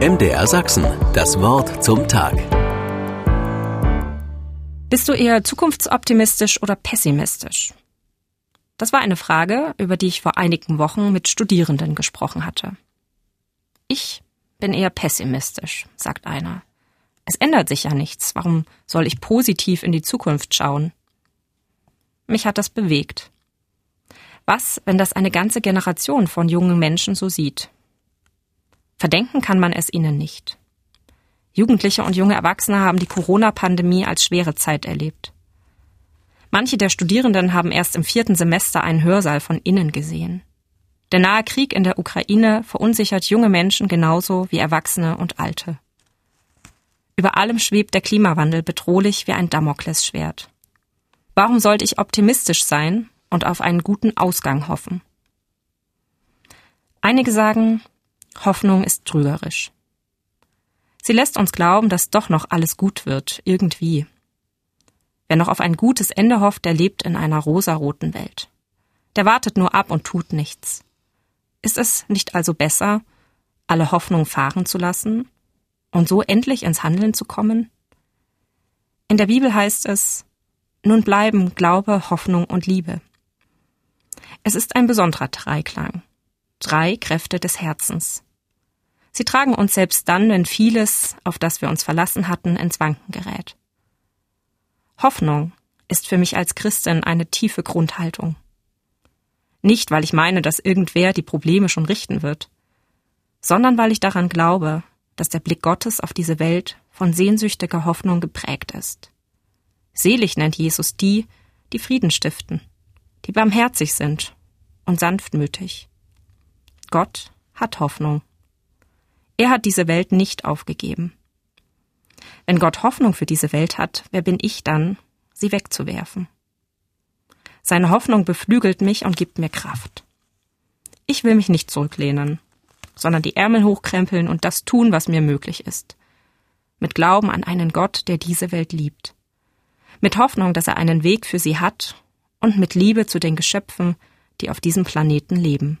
MDR Sachsen, das Wort zum Tag. Bist du eher zukunftsoptimistisch oder pessimistisch? Das war eine Frage, über die ich vor einigen Wochen mit Studierenden gesprochen hatte. Ich bin eher pessimistisch, sagt einer. Es ändert sich ja nichts. Warum soll ich positiv in die Zukunft schauen? Mich hat das bewegt. Was, wenn das eine ganze Generation von jungen Menschen so sieht? Verdenken kann man es ihnen nicht. Jugendliche und junge Erwachsene haben die Corona-Pandemie als schwere Zeit erlebt. Manche der Studierenden haben erst im vierten Semester einen Hörsaal von innen gesehen. Der nahe Krieg in der Ukraine verunsichert junge Menschen genauso wie Erwachsene und Alte. Über allem schwebt der Klimawandel bedrohlich wie ein Damoklesschwert. Warum sollte ich optimistisch sein und auf einen guten Ausgang hoffen? Einige sagen, Hoffnung ist trügerisch. Sie lässt uns glauben, dass doch noch alles gut wird, irgendwie. Wer noch auf ein gutes Ende hofft, der lebt in einer rosaroten Welt. Der wartet nur ab und tut nichts. Ist es nicht also besser, alle Hoffnung fahren zu lassen und so endlich ins Handeln zu kommen? In der Bibel heißt es, nun bleiben Glaube, Hoffnung und Liebe. Es ist ein besonderer Dreiklang. Drei Kräfte des Herzens. Sie tragen uns selbst dann, wenn vieles, auf das wir uns verlassen hatten, ins Wanken gerät. Hoffnung ist für mich als Christin eine tiefe Grundhaltung. Nicht, weil ich meine, dass irgendwer die Probleme schon richten wird, sondern weil ich daran glaube, dass der Blick Gottes auf diese Welt von sehnsüchtiger Hoffnung geprägt ist. Selig nennt Jesus die, die Frieden stiften, die barmherzig sind und sanftmütig. Gott hat Hoffnung. Er hat diese Welt nicht aufgegeben. Wenn Gott Hoffnung für diese Welt hat, wer bin ich dann, sie wegzuwerfen? Seine Hoffnung beflügelt mich und gibt mir Kraft. Ich will mich nicht zurücklehnen, sondern die Ärmel hochkrempeln und das tun, was mir möglich ist. Mit Glauben an einen Gott, der diese Welt liebt. Mit Hoffnung, dass er einen Weg für sie hat und mit Liebe zu den Geschöpfen, die auf diesem Planeten leben.